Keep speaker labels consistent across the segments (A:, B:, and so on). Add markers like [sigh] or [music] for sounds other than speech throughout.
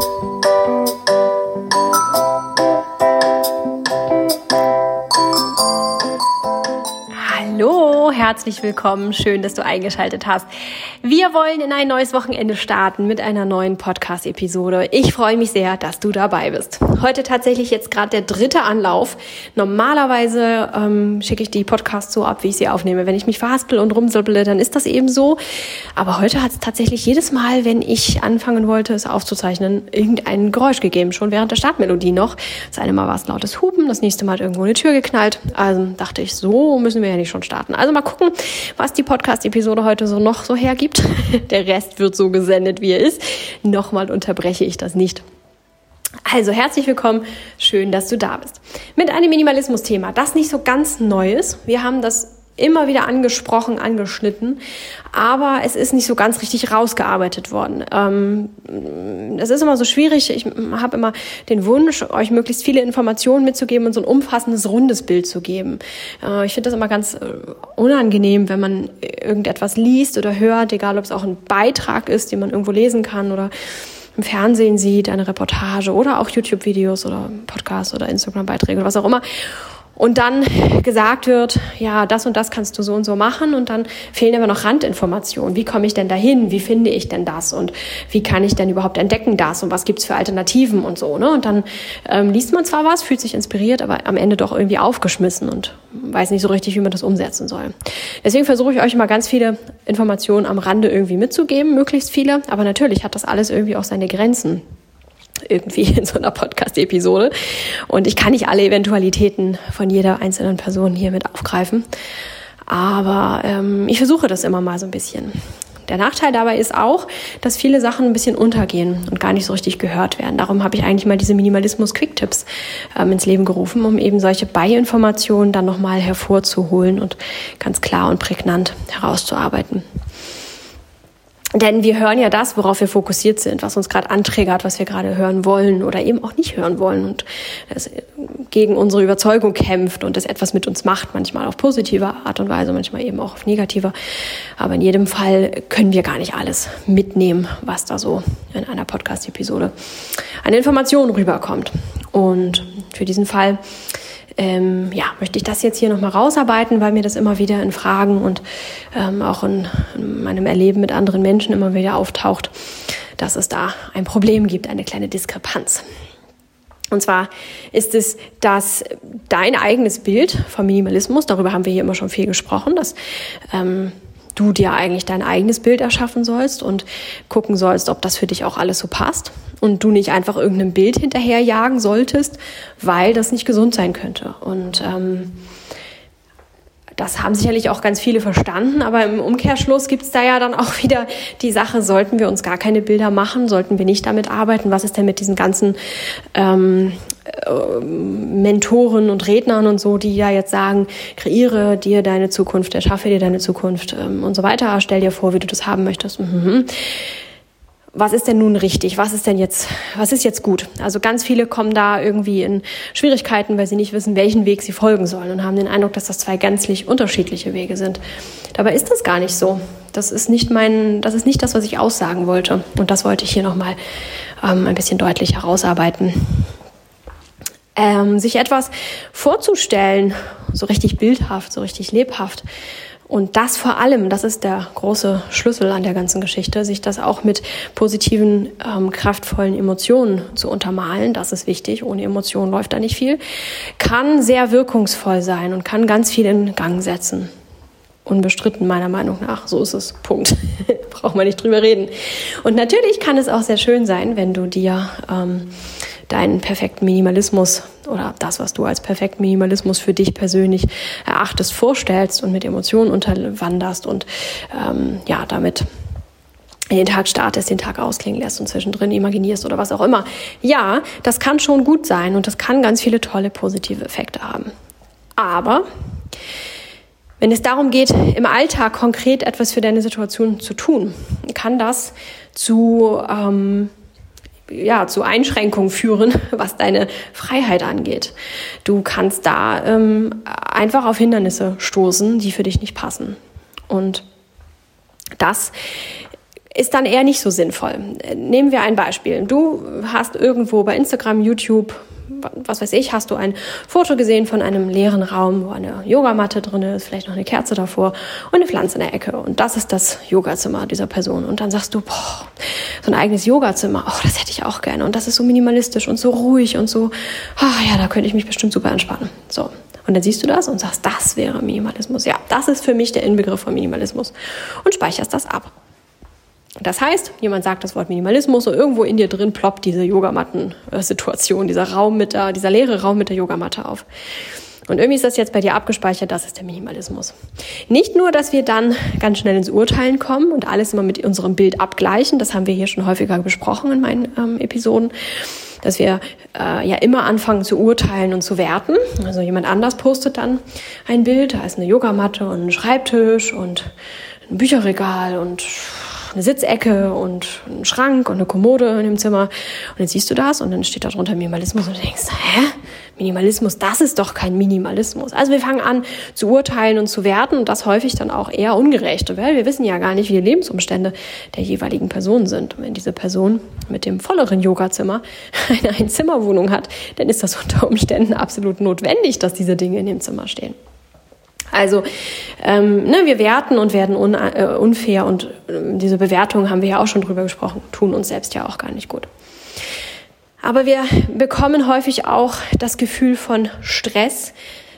A: Thank you. Herzlich willkommen. Schön, dass du eingeschaltet hast. Wir wollen in ein neues Wochenende starten mit einer neuen Podcast-Episode. Ich freue mich sehr, dass du dabei bist. Heute tatsächlich jetzt gerade der dritte Anlauf. Normalerweise ähm, schicke ich die Podcasts so ab, wie ich sie aufnehme. Wenn ich mich verhaspel und rumsölble, dann ist das eben so. Aber heute hat es tatsächlich jedes Mal, wenn ich anfangen wollte, es aufzuzeichnen, irgendein Geräusch gegeben. Schon während der Startmelodie noch. Das eine Mal war es lautes Hupen, das nächste Mal hat irgendwo eine Tür geknallt. Also dachte ich, so müssen wir ja nicht schon starten. Also mal gucken gucken, was die Podcast-Episode heute so noch so hergibt. [laughs] Der Rest wird so gesendet, wie er ist. Nochmal unterbreche ich das nicht. Also herzlich willkommen, schön, dass du da bist. Mit einem Minimalismus-Thema, das nicht so ganz neu ist. Wir haben das immer wieder angesprochen, angeschnitten, aber es ist nicht so ganz richtig rausgearbeitet worden. Ähm, es ist immer so schwierig. Ich habe immer den Wunsch, euch möglichst viele Informationen mitzugeben und so ein umfassendes, rundes Bild zu geben. Äh, ich finde das immer ganz äh, unangenehm, wenn man irgendetwas liest oder hört, egal ob es auch ein Beitrag ist, den man irgendwo lesen kann oder im Fernsehen sieht, eine Reportage oder auch YouTube-Videos oder Podcasts oder Instagram-Beiträge oder was auch immer und dann gesagt wird, ja, das und das kannst du so und so machen und dann fehlen aber noch Randinformationen. Wie komme ich denn dahin? Wie finde ich denn das? Und wie kann ich denn überhaupt entdecken das? Und was gibt's für Alternativen und so, ne? Und dann ähm, liest man zwar was, fühlt sich inspiriert, aber am Ende doch irgendwie aufgeschmissen und weiß nicht so richtig, wie man das umsetzen soll. Deswegen versuche ich euch mal ganz viele Informationen am Rande irgendwie mitzugeben, möglichst viele, aber natürlich hat das alles irgendwie auch seine Grenzen irgendwie in so einer Podcast-Episode. Und ich kann nicht alle Eventualitäten von jeder einzelnen Person hier mit aufgreifen. Aber ähm, ich versuche das immer mal so ein bisschen. Der Nachteil dabei ist auch, dass viele Sachen ein bisschen untergehen und gar nicht so richtig gehört werden. Darum habe ich eigentlich mal diese Minimalismus-Quick-Tipps ähm, ins Leben gerufen, um eben solche Beiinformationen dann nochmal hervorzuholen und ganz klar und prägnant herauszuarbeiten. Denn wir hören ja das, worauf wir fokussiert sind, was uns gerade anträgert, was wir gerade hören wollen oder eben auch nicht hören wollen und es gegen unsere Überzeugung kämpft und es etwas mit uns macht, manchmal auf positive Art und Weise, manchmal eben auch auf negative. Aber in jedem Fall können wir gar nicht alles mitnehmen, was da so in einer Podcast-Episode an Informationen rüberkommt. Und für diesen Fall ähm, ja, möchte ich das jetzt hier nochmal rausarbeiten, weil mir das immer wieder in Fragen und ähm, auch in, in meinem Erleben mit anderen Menschen immer wieder auftaucht, dass es da ein Problem gibt, eine kleine Diskrepanz. Und zwar ist es, dass dein eigenes Bild vom Minimalismus, darüber haben wir hier immer schon viel gesprochen, dass ähm, du dir eigentlich dein eigenes Bild erschaffen sollst und gucken sollst, ob das für dich auch alles so passt und du nicht einfach irgendeinem Bild hinterherjagen solltest, weil das nicht gesund sein könnte. Und ähm, das haben sicherlich auch ganz viele verstanden, aber im Umkehrschluss gibt es da ja dann auch [laughs] wieder die Sache, sollten wir uns gar keine Bilder machen, sollten wir nicht damit arbeiten, was ist denn mit diesen ganzen ähm, äh, Mentoren und Rednern und so, die ja jetzt sagen, kreiere dir deine Zukunft, erschaffe dir deine Zukunft ähm, und so weiter, stell dir vor, wie du das haben möchtest. Mhm was ist denn nun richtig? Was ist denn jetzt, was ist jetzt gut? Also ganz viele kommen da irgendwie in Schwierigkeiten, weil sie nicht wissen, welchen Weg sie folgen sollen und haben den Eindruck, dass das zwei gänzlich unterschiedliche Wege sind. Dabei ist das gar nicht so. Das ist nicht mein, das ist nicht das, was ich aussagen wollte. Und das wollte ich hier nochmal ähm, ein bisschen deutlich herausarbeiten. Ähm, sich etwas vorzustellen, so richtig bildhaft, so richtig lebhaft, und das vor allem, das ist der große Schlüssel an der ganzen Geschichte, sich das auch mit positiven, ähm, kraftvollen Emotionen zu untermalen. Das ist wichtig. Ohne Emotionen läuft da nicht viel. Kann sehr wirkungsvoll sein und kann ganz viel in Gang setzen. Unbestritten meiner Meinung nach. So ist es. Punkt. [laughs] Braucht man nicht drüber reden. Und natürlich kann es auch sehr schön sein, wenn du dir ähm, deinen perfekten Minimalismus oder das, was du als perfekten Minimalismus für dich persönlich erachtest, vorstellst und mit Emotionen unterwanderst und ähm, ja, damit den Tag startest, den Tag ausklingen lässt und zwischendrin imaginierst oder was auch immer. Ja, das kann schon gut sein und das kann ganz viele tolle positive Effekte haben. Aber wenn es darum geht, im Alltag konkret etwas für deine Situation zu tun, kann das zu ähm, ja, zu Einschränkungen führen, [laughs] was deine Freiheit angeht. Du kannst da ähm, einfach auf Hindernisse stoßen, die für dich nicht passen. Und das ist dann eher nicht so sinnvoll. Nehmen wir ein Beispiel. Du hast irgendwo bei Instagram, YouTube, was weiß ich, hast du ein Foto gesehen von einem leeren Raum, wo eine Yogamatte drin ist, vielleicht noch eine Kerze davor und eine Pflanze in der Ecke. Und das ist das Yogazimmer dieser Person. Und dann sagst du, boah, so ein eigenes Yogazimmer, oh, das hätte ich auch gerne. Und das ist so minimalistisch und so ruhig und so, ah ja, da könnte ich mich bestimmt super entspannen. So. Und dann siehst du das und sagst, das wäre Minimalismus. Ja, das ist für mich der Inbegriff von Minimalismus. Und speicherst das ab. Das heißt, jemand sagt das Wort Minimalismus und irgendwo in dir drin ploppt diese Yogamatten-Situation, dieser Raum mit der, dieser leere Raum mit der Yogamatte auf. Und irgendwie ist das jetzt bei dir abgespeichert, das ist der Minimalismus. Nicht nur, dass wir dann ganz schnell ins Urteilen kommen und alles immer mit unserem Bild abgleichen, das haben wir hier schon häufiger besprochen in meinen ähm, Episoden, dass wir äh, ja immer anfangen zu urteilen und zu werten. Also jemand anders postet dann ein Bild, da ist eine Yogamatte und ein Schreibtisch und ein Bücherregal und eine Sitzecke und einen Schrank und eine Kommode in dem Zimmer. Und dann siehst du das und dann steht da drunter Minimalismus und du denkst, hä? Minimalismus, das ist doch kein Minimalismus. Also wir fangen an zu urteilen und zu werten und das häufig dann auch eher ungerecht, weil wir wissen ja gar nicht, wie die Lebensumstände der jeweiligen Person sind. Und wenn diese Person mit dem volleren Yogazimmer [laughs] eine Einzimmerwohnung hat, dann ist das unter Umständen absolut notwendig, dass diese Dinge in dem Zimmer stehen. Also ähm, ne, wir werten und werden un, äh, unfair und äh, diese Bewertung haben wir ja auch schon drüber gesprochen, tun uns selbst ja auch gar nicht gut. Aber wir bekommen häufig auch das Gefühl von Stress,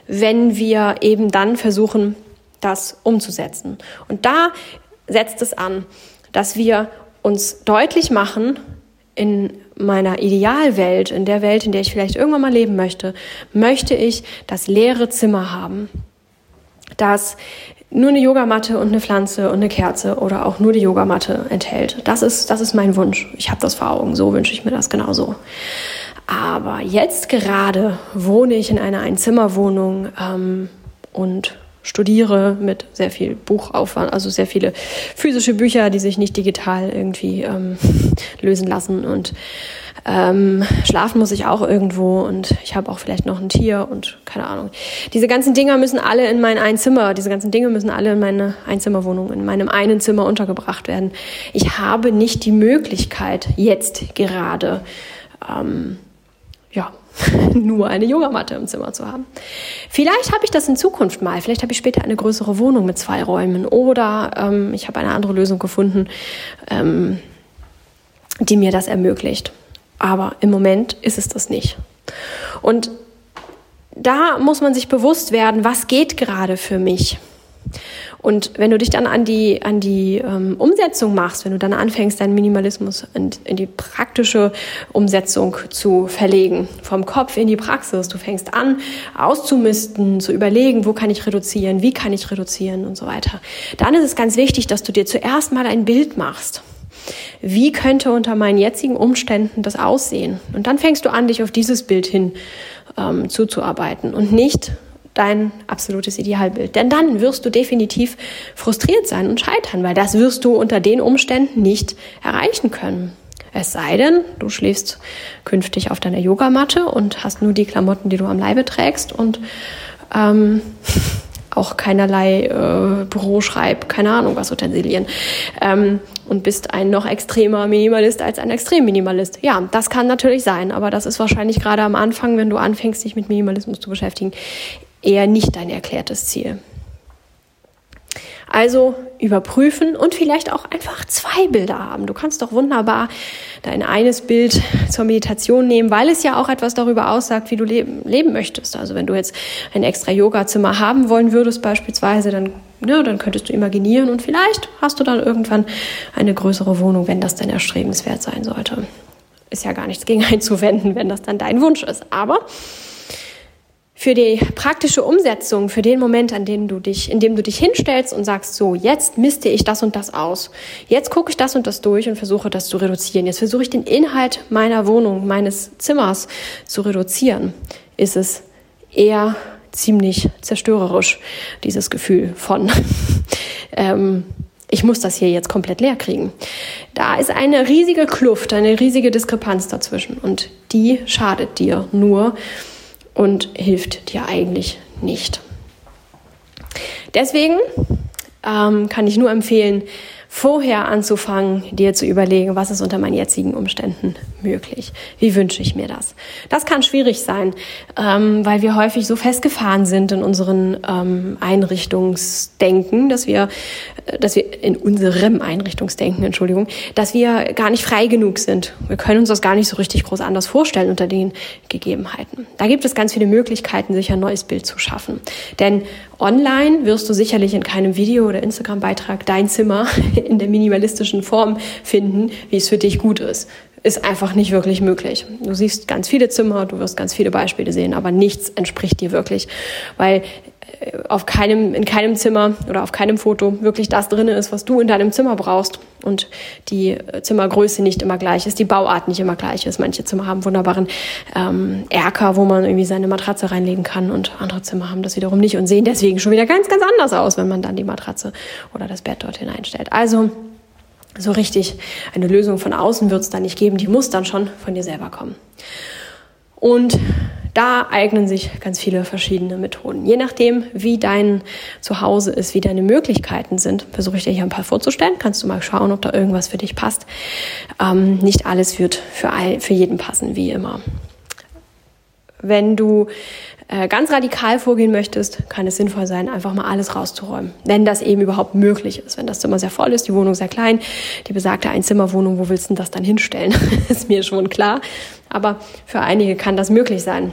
A: wenn wir eben dann versuchen, das umzusetzen. Und da setzt es an, dass wir uns deutlich machen, in meiner Idealwelt, in der Welt, in der ich vielleicht irgendwann mal leben möchte, möchte ich das leere Zimmer haben das nur eine Yogamatte und eine Pflanze und eine Kerze oder auch nur die Yogamatte enthält. Das ist, das ist mein Wunsch. Ich habe das vor Augen. So wünsche ich mir das genauso. Aber jetzt gerade wohne ich in einer Einzimmerwohnung ähm, und studiere mit sehr viel Buchaufwand, also sehr viele physische Bücher, die sich nicht digital irgendwie ähm, [laughs] lösen lassen und ähm, schlafen muss ich auch irgendwo und ich habe auch vielleicht noch ein Tier und keine Ahnung. Diese ganzen Dinger müssen alle in mein Einzimmer, diese ganzen Dinge müssen alle in meine Einzimmerwohnung, in meinem einen Zimmer untergebracht werden. Ich habe nicht die Möglichkeit, jetzt gerade ähm, ja, [laughs] nur eine Yogamatte im Zimmer zu haben. Vielleicht habe ich das in Zukunft mal. Vielleicht habe ich später eine größere Wohnung mit zwei Räumen oder ähm, ich habe eine andere Lösung gefunden, ähm, die mir das ermöglicht. Aber im Moment ist es das nicht. Und da muss man sich bewusst werden, was geht gerade für mich. Und wenn du dich dann an die, an die ähm, Umsetzung machst, wenn du dann anfängst, deinen Minimalismus in, in, die praktische Umsetzung zu verlegen, vom Kopf in die Praxis, du fängst an, auszumisten, zu überlegen, wo kann ich reduzieren, wie kann ich reduzieren und so weiter, dann ist es ganz wichtig, dass du dir zuerst mal ein Bild machst. Wie könnte unter meinen jetzigen Umständen das aussehen? Und dann fängst du an, dich auf dieses Bild hin ähm, zuzuarbeiten und nicht dein absolutes Idealbild. Denn dann wirst du definitiv frustriert sein und scheitern, weil das wirst du unter den Umständen nicht erreichen können. Es sei denn, du schläfst künftig auf deiner Yogamatte und hast nur die Klamotten, die du am Leibe trägst und ähm, [laughs] auch keinerlei äh, Büroschreib, keine Ahnung was Utensilien. Ähm, und bist ein noch extremer Minimalist als ein Extrem-Minimalist. Ja, das kann natürlich sein, aber das ist wahrscheinlich gerade am Anfang, wenn du anfängst, dich mit Minimalismus zu beschäftigen, eher nicht dein erklärtes Ziel. Also überprüfen und vielleicht auch einfach zwei Bilder haben. Du kannst doch wunderbar dein eines Bild zur Meditation nehmen, weil es ja auch etwas darüber aussagt, wie du leben, leben möchtest. Also wenn du jetzt ein extra Yoga-Zimmer haben wollen würdest beispielsweise, dann, ja, dann könntest du imaginieren und vielleicht hast du dann irgendwann eine größere Wohnung, wenn das dann erstrebenswert sein sollte. Ist ja gar nichts gegen einzuwenden, wenn das dann dein Wunsch ist. Aber für die praktische Umsetzung, für den Moment, an dem du dich, in dem du dich hinstellst und sagst, so, jetzt misste ich das und das aus. Jetzt gucke ich das und das durch und versuche das zu reduzieren. Jetzt versuche ich den Inhalt meiner Wohnung, meines Zimmers zu reduzieren. Ist es eher ziemlich zerstörerisch, dieses Gefühl von, [laughs] ähm, ich muss das hier jetzt komplett leer kriegen. Da ist eine riesige Kluft, eine riesige Diskrepanz dazwischen und die schadet dir nur und hilft dir eigentlich nicht. Deswegen ähm, kann ich nur empfehlen, vorher anzufangen, dir zu überlegen, was ist unter meinen jetzigen Umständen möglich? Wie wünsche ich mir das? Das kann schwierig sein, ähm, weil wir häufig so festgefahren sind in unseren ähm, Einrichtungsdenken, dass wir, äh, dass wir in unserem Einrichtungsdenken, Entschuldigung, dass wir gar nicht frei genug sind. Wir können uns das gar nicht so richtig groß anders vorstellen unter den Gegebenheiten. Da gibt es ganz viele Möglichkeiten, sich ein neues Bild zu schaffen. Denn online wirst du sicherlich in keinem Video oder Instagram-Beitrag dein Zimmer in der minimalistischen Form finden, wie es für dich gut ist. Ist einfach nicht wirklich möglich. Du siehst ganz viele Zimmer, du wirst ganz viele Beispiele sehen, aber nichts entspricht dir wirklich, weil auf keinem, in keinem Zimmer oder auf keinem Foto wirklich das drin ist, was du in deinem Zimmer brauchst und die Zimmergröße nicht immer gleich ist, die Bauart nicht immer gleich ist. Manche Zimmer haben wunderbaren ähm, Erker, wo man irgendwie seine Matratze reinlegen kann und andere Zimmer haben das wiederum nicht und sehen deswegen schon wieder ganz, ganz anders aus, wenn man dann die Matratze oder das Bett dort hineinstellt. Also so richtig eine Lösung von außen wird es da nicht geben, die muss dann schon von dir selber kommen. Und da eignen sich ganz viele verschiedene Methoden. Je nachdem, wie dein Zuhause ist, wie deine Möglichkeiten sind, versuche ich dir hier ein paar vorzustellen. Kannst du mal schauen, ob da irgendwas für dich passt. Ähm, nicht alles wird für, all, für jeden passen, wie immer. Wenn du äh, ganz radikal vorgehen möchtest, kann es sinnvoll sein, einfach mal alles rauszuräumen. Wenn das eben überhaupt möglich ist. Wenn das Zimmer sehr voll ist, die Wohnung sehr klein, die besagte Einzimmerwohnung, wo willst du das dann hinstellen? [laughs] ist mir schon klar. Aber für einige kann das möglich sein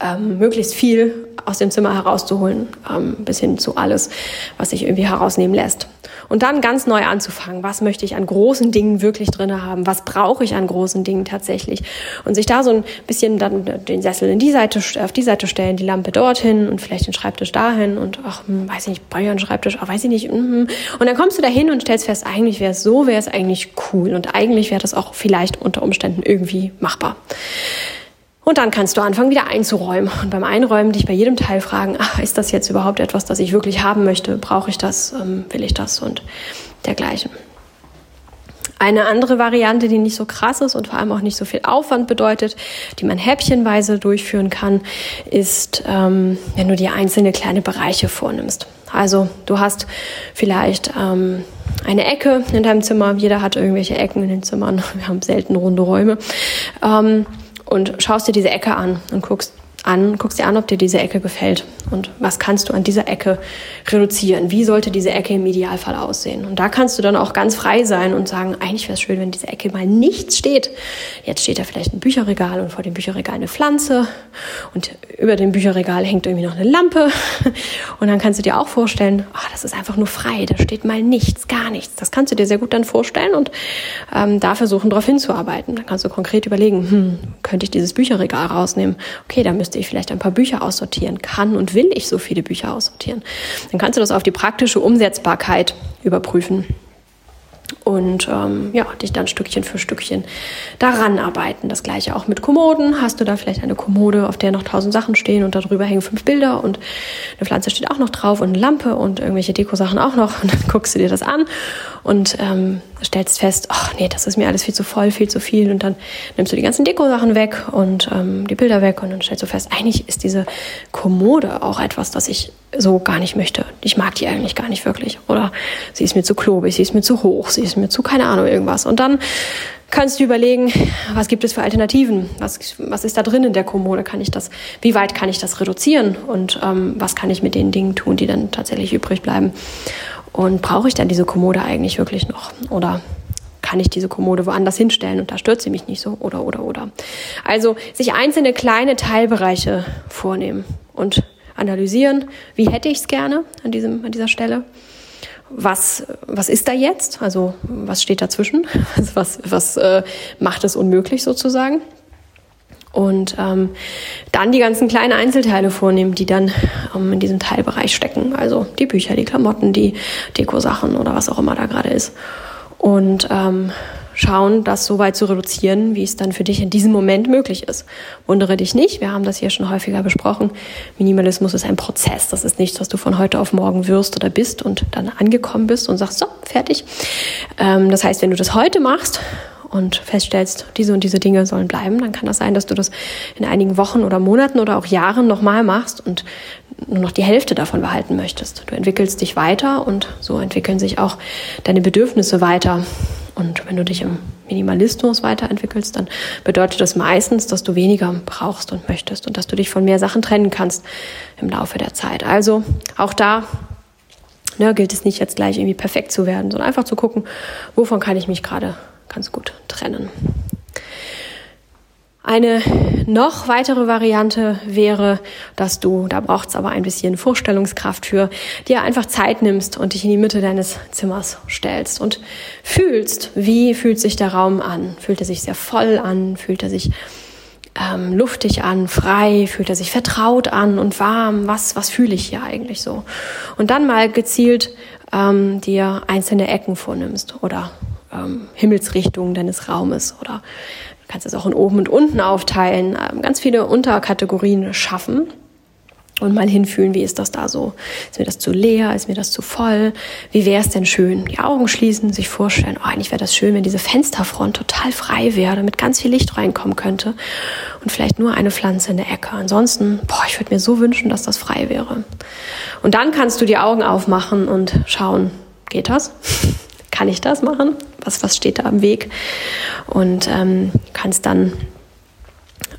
A: ähm, möglichst viel aus dem Zimmer herauszuholen, ähm, bis hin zu alles, was sich irgendwie herausnehmen lässt. Und dann ganz neu anzufangen. Was möchte ich an großen Dingen wirklich drin haben? Was brauche ich an großen Dingen tatsächlich? Und sich da so ein bisschen dann den Sessel in die Seite, auf die Seite stellen, die Lampe dorthin und vielleicht den Schreibtisch dahin und ach, hm, weiß ich nicht, brauche ich Schreibtisch, ach, weiß ich nicht. Mm, Und dann kommst du da hin und stellst fest, eigentlich wäre es so, wäre es eigentlich cool und eigentlich wäre das auch vielleicht unter Umständen irgendwie machbar. Und dann kannst du anfangen, wieder einzuräumen. Und beim Einräumen dich bei jedem Teil fragen, ach, ist das jetzt überhaupt etwas, das ich wirklich haben möchte? Brauche ich das? Ähm, will ich das? Und dergleichen. Eine andere Variante, die nicht so krass ist und vor allem auch nicht so viel Aufwand bedeutet, die man häppchenweise durchführen kann, ist, ähm, wenn du dir einzelne kleine Bereiche vornimmst. Also du hast vielleicht ähm, eine Ecke in deinem Zimmer. Jeder hat irgendwelche Ecken in den Zimmern. [laughs] Wir haben selten runde Räume. Ähm, und schaust dir diese Ecke an und guckst an, guckst dir an, ob dir diese Ecke gefällt und was kannst du an dieser Ecke reduzieren? Wie sollte diese Ecke im Idealfall aussehen? Und da kannst du dann auch ganz frei sein und sagen, eigentlich wäre es schön, wenn diese Ecke mal nichts steht. Jetzt steht da vielleicht ein Bücherregal und vor dem Bücherregal eine Pflanze und über dem Bücherregal hängt irgendwie noch eine Lampe [laughs] und dann kannst du dir auch vorstellen, oh, das ist einfach nur frei, da steht mal nichts, gar nichts. Das kannst du dir sehr gut dann vorstellen und ähm, da versuchen, darauf hinzuarbeiten. Dann kannst du konkret überlegen, hm, könnte ich dieses Bücherregal rausnehmen? Okay, da müsste ich vielleicht ein paar Bücher aussortieren. Kann und will ich so viele Bücher aussortieren? Dann kannst du das auf die praktische Umsetzbarkeit überprüfen und ähm, ja, dich dann Stückchen für Stückchen daran arbeiten. Das gleiche auch mit Kommoden. Hast du da vielleicht eine Kommode, auf der noch tausend Sachen stehen und darüber hängen fünf Bilder und eine Pflanze steht auch noch drauf und eine Lampe und irgendwelche Dekosachen auch noch [laughs] und dann guckst du dir das an und ähm, stellst fest, ach nee, das ist mir alles viel zu voll, viel zu viel und dann nimmst du die ganzen Dekosachen weg und ähm, die Bilder weg und dann stellst du fest, eigentlich ist diese Kommode auch etwas, das ich so gar nicht möchte. Ich mag die eigentlich gar nicht wirklich oder sie ist mir zu klobig, sie ist mir zu hoch, sie ist mir zu keine Ahnung irgendwas und dann kannst du überlegen, was gibt es für Alternativen? Was, was ist da drin in der Kommode? Kann ich das, wie weit kann ich das reduzieren? Und ähm, was kann ich mit den Dingen tun, die dann tatsächlich übrig bleiben? Und brauche ich dann diese Kommode eigentlich wirklich noch? Oder kann ich diese Kommode woanders hinstellen und da stört sie mich nicht so? Oder, oder, oder. Also sich einzelne kleine Teilbereiche vornehmen und analysieren, wie hätte ich es gerne an, diesem, an dieser Stelle? Was, was ist da jetzt? Also was steht dazwischen? [laughs] Was, was äh, macht es unmöglich sozusagen? und ähm, dann die ganzen kleinen Einzelteile vornehmen, die dann ähm, in diesem Teilbereich stecken. Also die Bücher, die Klamotten, die Dekosachen oder was auch immer da gerade ist. Und ähm, schauen, das so weit zu reduzieren, wie es dann für dich in diesem Moment möglich ist. Wundere dich nicht, wir haben das hier schon häufiger besprochen. Minimalismus ist ein Prozess. Das ist nichts, was du von heute auf morgen wirst oder bist und dann angekommen bist und sagst, so, fertig. Ähm, das heißt, wenn du das heute machst und feststellst, diese und diese Dinge sollen bleiben, dann kann das sein, dass du das in einigen Wochen oder Monaten oder auch Jahren nochmal machst und nur noch die Hälfte davon behalten möchtest. Du entwickelst dich weiter und so entwickeln sich auch deine Bedürfnisse weiter. Und wenn du dich im Minimalismus weiterentwickelst, dann bedeutet das meistens, dass du weniger brauchst und möchtest und dass du dich von mehr Sachen trennen kannst im Laufe der Zeit. Also auch da ne, gilt es nicht jetzt gleich irgendwie perfekt zu werden, sondern einfach zu gucken, wovon kann ich mich gerade ganz gut trennen. Eine noch weitere Variante wäre, dass du, da braucht es aber ein bisschen Vorstellungskraft für, dir einfach Zeit nimmst und dich in die Mitte deines Zimmers stellst und fühlst, wie fühlt sich der Raum an? Fühlt er sich sehr voll an? Fühlt er sich ähm, luftig an, frei? Fühlt er sich vertraut an und warm? Was, was fühle ich hier eigentlich so? Und dann mal gezielt ähm, dir einzelne Ecken vornimmst oder ähm, Himmelsrichtungen deines Raumes oder kannst es auch in oben und unten aufteilen, ähm, ganz viele Unterkategorien schaffen und mal hinfühlen, wie ist das da so? Ist mir das zu leer? Ist mir das zu voll? Wie wäre es denn schön? Die Augen schließen, sich vorstellen, oh, eigentlich wäre das schön, wenn diese Fensterfront total frei wäre, damit ganz viel Licht reinkommen könnte und vielleicht nur eine Pflanze in der Ecke. Ansonsten, boah, ich würde mir so wünschen, dass das frei wäre. Und dann kannst du die Augen aufmachen und schauen, geht das? [laughs] kann ich das machen? Was, was steht da am Weg? Und ähm, kannst dann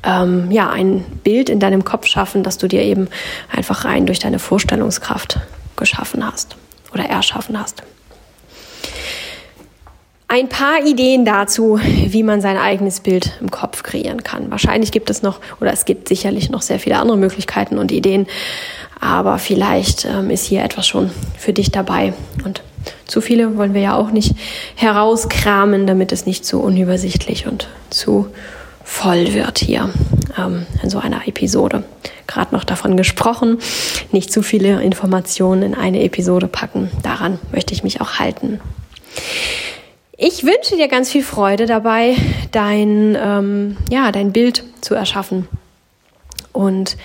A: ähm, ja, ein Bild in deinem Kopf schaffen, das du dir eben einfach rein durch deine Vorstellungskraft geschaffen hast oder erschaffen hast. Ein paar Ideen dazu, wie man sein eigenes Bild im Kopf kreieren kann. Wahrscheinlich gibt es noch, oder es gibt sicherlich noch sehr viele andere Möglichkeiten und Ideen, aber vielleicht ähm, ist hier etwas schon für dich dabei. Und zu viele wollen wir ja auch nicht herauskramen, damit es nicht zu unübersichtlich und zu voll wird hier ähm, in so einer Episode. Gerade noch davon gesprochen, nicht zu viele Informationen in eine Episode packen. Daran möchte ich mich auch halten. Ich wünsche dir ganz viel Freude dabei, dein, ähm, ja, dein Bild zu erschaffen und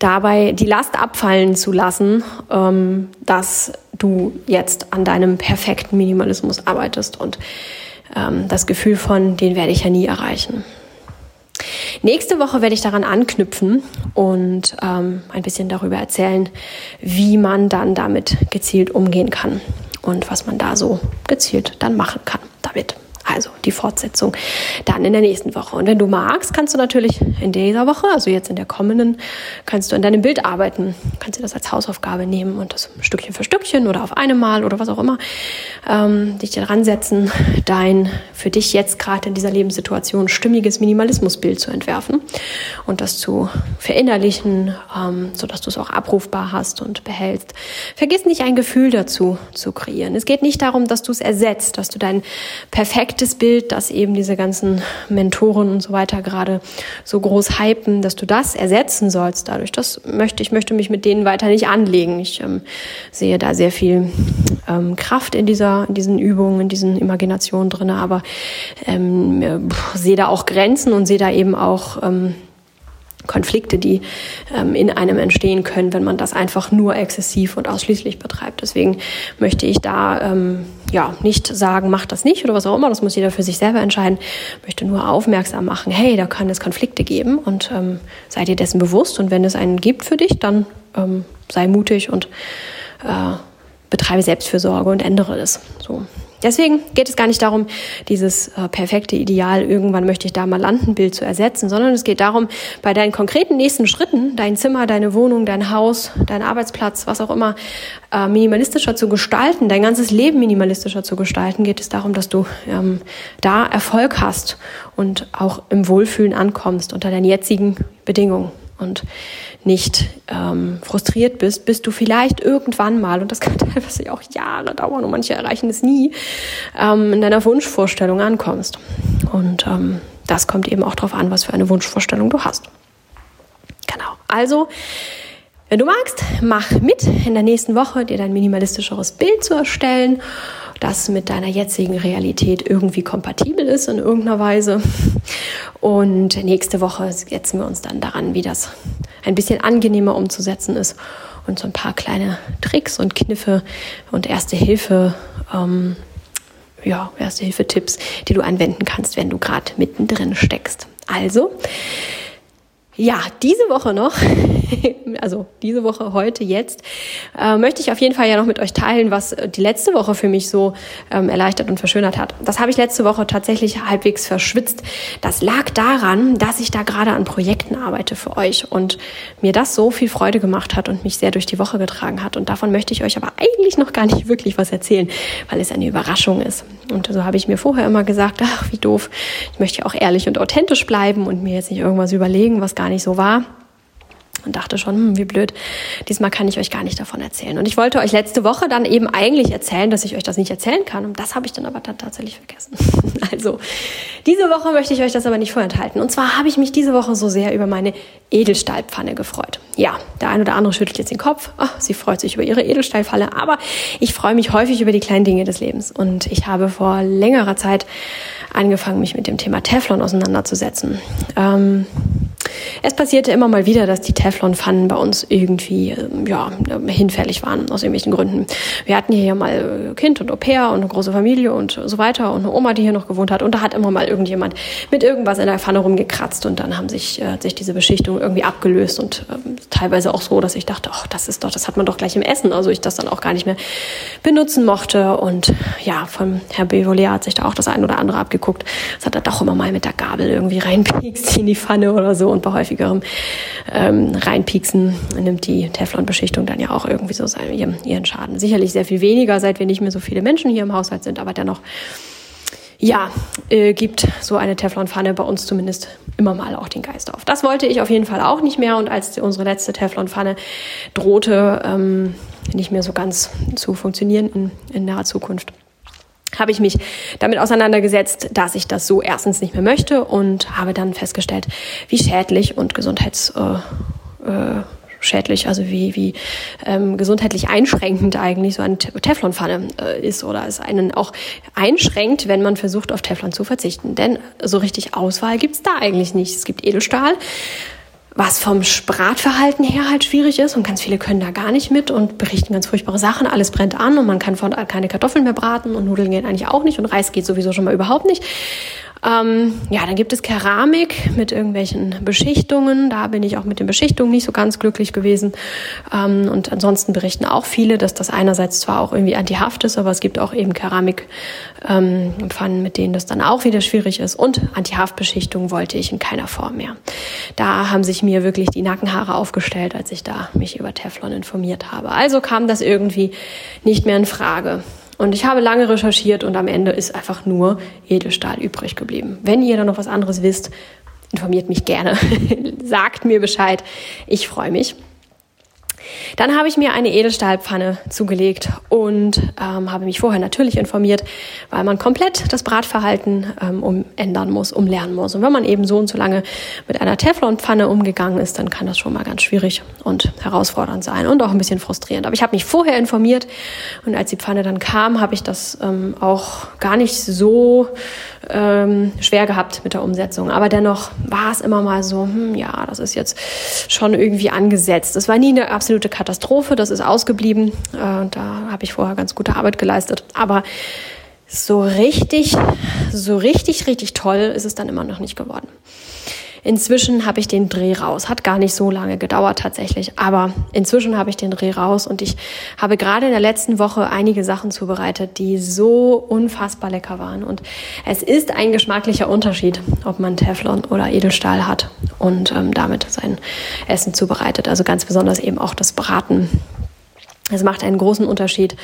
A: dabei die Last abfallen zu lassen, ähm, dass du jetzt an deinem perfekten Minimalismus arbeitest und ähm, das Gefühl von, den werde ich ja nie erreichen. Nächste Woche werde ich daran anknüpfen und ähm, ein bisschen darüber erzählen, wie man dann damit gezielt umgehen kann und was man da so gezielt dann machen kann damit. Also die Fortsetzung dann in der nächsten Woche. Und wenn du magst, kannst du natürlich in dieser Woche, also jetzt in der kommenden, kannst du an deinem Bild arbeiten. Kannst du das als Hausaufgabe nehmen und das Stückchen für Stückchen oder auf einem Mal oder was auch immer ähm, dich daran setzen, dein für dich jetzt gerade in dieser Lebenssituation stimmiges Minimalismusbild zu entwerfen und das zu verinnerlichen, ähm, sodass du es auch abrufbar hast und behältst. Vergiss nicht ein Gefühl dazu zu kreieren. Es geht nicht darum, dass du es ersetzt, dass du dein perfekt perfektes Bild, das eben diese ganzen Mentoren und so weiter gerade so groß hypen, dass du das ersetzen sollst dadurch. Das möchte ich möchte mich mit denen weiter nicht anlegen. Ich ähm, sehe da sehr viel ähm, Kraft in dieser in diesen Übungen, in diesen Imaginationen drinne, aber ähm, sehe da auch Grenzen und sehe da eben auch ähm, Konflikte, die ähm, in einem entstehen können, wenn man das einfach nur exzessiv und ausschließlich betreibt. Deswegen möchte ich da ähm, ja nicht sagen, mach das nicht oder was auch immer. Das muss jeder für sich selber entscheiden. Ich möchte nur aufmerksam machen, hey, da kann es Konflikte geben und ähm, sei dir dessen bewusst. Und wenn es einen gibt für dich, dann ähm, sei mutig und äh, betreibe Selbstfürsorge und ändere es. So. Deswegen geht es gar nicht darum, dieses äh, perfekte Ideal, irgendwann möchte ich da mal landen, Bild zu ersetzen, sondern es geht darum, bei deinen konkreten nächsten Schritten, dein Zimmer, deine Wohnung, dein Haus, dein Arbeitsplatz, was auch immer, äh, minimalistischer zu gestalten, dein ganzes Leben minimalistischer zu gestalten, geht es darum, dass du ähm, da Erfolg hast und auch im Wohlfühlen ankommst unter deinen jetzigen Bedingungen und nicht ähm, frustriert bist, bis du vielleicht irgendwann mal, und das kann [laughs] teilweise auch Jahre dauern und manche erreichen es nie, ähm, in deiner Wunschvorstellung ankommst. Und ähm, das kommt eben auch darauf an, was für eine Wunschvorstellung du hast. Genau. Also, wenn du magst, mach mit in der nächsten Woche, dir dein minimalistischeres Bild zu erstellen das mit deiner jetzigen Realität irgendwie kompatibel ist in irgendeiner Weise. Und nächste Woche setzen wir uns dann daran, wie das ein bisschen angenehmer umzusetzen ist und so ein paar kleine Tricks und Kniffe und erste Hilfe ähm, ja, Erste-Hilfe-Tipps, die du anwenden kannst, wenn du gerade mittendrin steckst. Also, ja, diese Woche noch, [laughs] also diese Woche, heute, jetzt, äh, möchte ich auf jeden Fall ja noch mit euch teilen, was die letzte Woche für mich so ähm, erleichtert und verschönert hat. Das habe ich letzte Woche tatsächlich halbwegs verschwitzt. Das lag daran, dass ich da gerade an Projekten arbeite für euch und mir das so viel Freude gemacht hat und mich sehr durch die Woche getragen hat. Und davon möchte ich euch aber eigentlich noch gar nicht [laughs] wirklich was erzählen, weil es eine Überraschung ist. Und so habe ich mir vorher immer gesagt, ach, wie doof, ich möchte ja auch ehrlich und authentisch bleiben und mir jetzt nicht irgendwas überlegen, was gar nicht so war und dachte schon, hm, wie blöd, diesmal kann ich euch gar nicht davon erzählen. Und ich wollte euch letzte Woche dann eben eigentlich erzählen, dass ich euch das nicht erzählen kann. Und das habe ich dann aber dann tatsächlich vergessen. [laughs] Also, diese Woche möchte ich euch das aber nicht vorenthalten. Und zwar habe ich mich diese Woche so sehr über meine Edelstahlpfanne gefreut. Ja, der eine oder andere schüttelt jetzt den Kopf. Ach, sie freut sich über ihre Edelstahlfalle. Aber ich freue mich häufig über die kleinen Dinge des Lebens. Und ich habe vor längerer Zeit angefangen, mich mit dem Thema Teflon auseinanderzusetzen. Ähm, es passierte immer mal wieder, dass die Teflonpfannen bei uns irgendwie ähm, ja, hinfällig waren, aus irgendwelchen Gründen. Wir hatten hier ja mal Kind und Au pair und eine große Familie und so weiter und eine Oma, die hier noch gewohnt hat. Und da hat immer mal irgendjemand mit irgendwas in der Pfanne rumgekratzt und dann haben sich, äh, sich diese Beschichtung irgendwie abgelöst und äh, teilweise auch so, dass ich dachte, ach, das ist doch, das hat man doch gleich im Essen. Also ich das dann auch gar nicht mehr benutzen mochte. Und ja, von Herr Bevolier hat sich da auch das ein oder andere abgeguckt. Das hat er doch immer mal mit der Gabel irgendwie [laughs] reinpiekst in die Pfanne oder so und bei häufigerem ähm, reinpieksen nimmt die Teflonbeschichtung dann ja auch irgendwie so seinen, ihren, Schaden. Sicherlich sehr viel weniger, seit wir nicht mehr so viele Menschen hier im Haushalt sind, aber dennoch ja, äh, gibt so eine Teflonpfanne bei uns zumindest immer mal auch den Geist auf. Das wollte ich auf jeden Fall auch nicht mehr und als unsere letzte Teflonpfanne drohte, ähm, nicht mehr so ganz zu funktionieren in, in naher Zukunft, habe ich mich damit auseinandergesetzt, dass ich das so erstens nicht mehr möchte und habe dann festgestellt, wie schädlich und gesundheits äh, äh, schädlich, also wie, wie ähm, gesundheitlich einschränkend eigentlich so eine Teflonpfanne äh, ist oder es einen auch einschränkt, wenn man versucht, auf Teflon zu verzichten. Denn so richtig Auswahl gibt's da eigentlich nicht. Es gibt Edelstahl, was vom Bratverhalten her halt schwierig ist und ganz viele können da gar nicht mit und berichten ganz furchtbare Sachen. Alles brennt an und man kann von keine Kartoffeln mehr braten und Nudeln gehen eigentlich auch nicht und Reis geht sowieso schon mal überhaupt nicht. Ähm, ja, dann gibt es Keramik mit irgendwelchen Beschichtungen. Da bin ich auch mit den Beschichtungen nicht so ganz glücklich gewesen. Ähm, und ansonsten berichten auch viele, dass das einerseits zwar auch irgendwie antihaft ist, aber es gibt auch eben Keramikpfannen, ähm, mit denen das dann auch wieder schwierig ist. Und Antihaftbeschichtung wollte ich in keiner Form mehr. Da haben sich mir wirklich die Nackenhaare aufgestellt, als ich da mich über Teflon informiert habe. Also kam das irgendwie nicht mehr in Frage. Und ich habe lange recherchiert und am Ende ist einfach nur Edelstahl übrig geblieben. Wenn ihr da noch was anderes wisst, informiert mich gerne. [laughs] Sagt mir Bescheid. Ich freue mich. Dann habe ich mir eine Edelstahlpfanne zugelegt und ähm, habe mich vorher natürlich informiert, weil man komplett das Bratverhalten ähm, umändern muss, umlernen muss. Und wenn man eben so und so lange mit einer Teflonpfanne umgegangen ist, dann kann das schon mal ganz schwierig und herausfordernd sein und auch ein bisschen frustrierend. Aber ich habe mich vorher informiert und als die Pfanne dann kam, habe ich das ähm, auch gar nicht so ähm, schwer gehabt mit der Umsetzung. Aber dennoch war es immer mal so, hm, ja, das ist jetzt schon irgendwie angesetzt. Es war nie eine absolute Katastrophe, das ist ausgeblieben. Äh, da habe ich vorher ganz gute Arbeit geleistet. Aber so richtig, so richtig, richtig toll ist es dann immer noch nicht geworden. Inzwischen habe ich den Dreh raus. Hat gar nicht so lange gedauert tatsächlich, aber inzwischen habe ich den Dreh raus und ich habe gerade in der letzten Woche einige Sachen zubereitet, die so unfassbar lecker waren. Und es ist ein geschmacklicher Unterschied, ob man Teflon oder Edelstahl hat und ähm, damit sein Essen zubereitet. Also ganz besonders eben auch das Braten es macht einen großen Unterschied.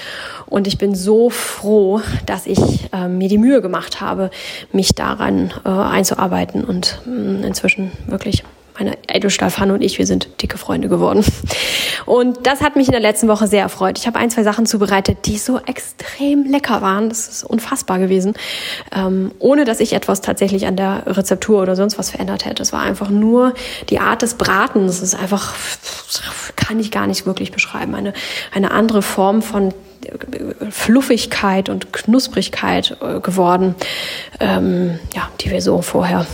A: Und ich bin so froh, dass ich äh, mir die Mühe gemacht habe, mich daran äh, einzuarbeiten und mh, mm, inzwischen wirklich meine Edelstahlpfanne und ich, wir sind dicke Freunde geworden. Und das hat mich in der letzten Woche sehr erfreut. Ich habe ein, zwei Sachen zubereitet, die so extrem lecker waren. Das ist unfassbar gewesen. Ähm, ohne dass ich etwas tatsächlich an der Rezeptur oder sonst was verändert hätte. Es war einfach nur die Art des Bratens. Es ist einfach, kann ich gar nicht wirklich beschreiben. Eine, eine andere Form von Fluffigkeit und Knusprigkeit äh, geworden, ähm, ja, die wir so vorher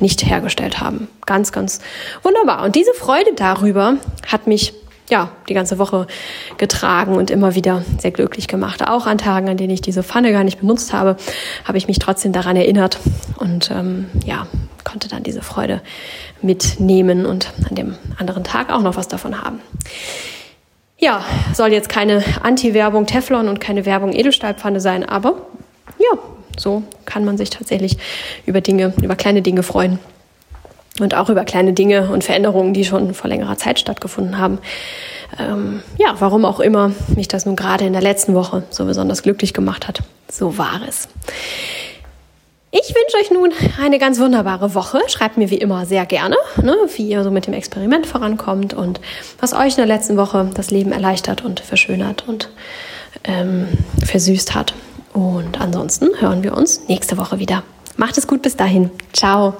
A: nicht hergestellt haben. Ganz, ganz wunderbar. Und diese Freude darüber hat mich ja, die ganze Woche getragen und immer wieder sehr glücklich gemacht. Auch an Tagen, an denen ich diese Pfanne gar nicht benutzt habe, habe ich mich trotzdem daran erinnert und ähm, ja, konnte dann diese Freude mitnehmen und an dem anderen Tag auch noch was davon haben. Ja, soll jetzt keine Anti-Werbung Teflon und keine Werbung Edelstahlpfanne sein, aber ja, so kann man sich tatsächlich über Dinge, über kleine Dinge freuen und auch über kleine Dinge und Veränderungen, die schon vor längerer Zeit stattgefunden haben. Ähm, ja, warum auch immer mich das nun gerade in der letzten Woche so besonders glücklich gemacht hat, so war es. Ich wünsche euch nun eine ganz wunderbare Woche. Schreibt mir wie immer sehr gerne, ne, wie ihr so mit dem Experiment vorankommt und was euch in der letzten Woche das Leben erleichtert und verschönert und ähm, versüßt hat. Und ansonsten hören wir uns nächste Woche wieder. Macht es gut bis dahin. Ciao.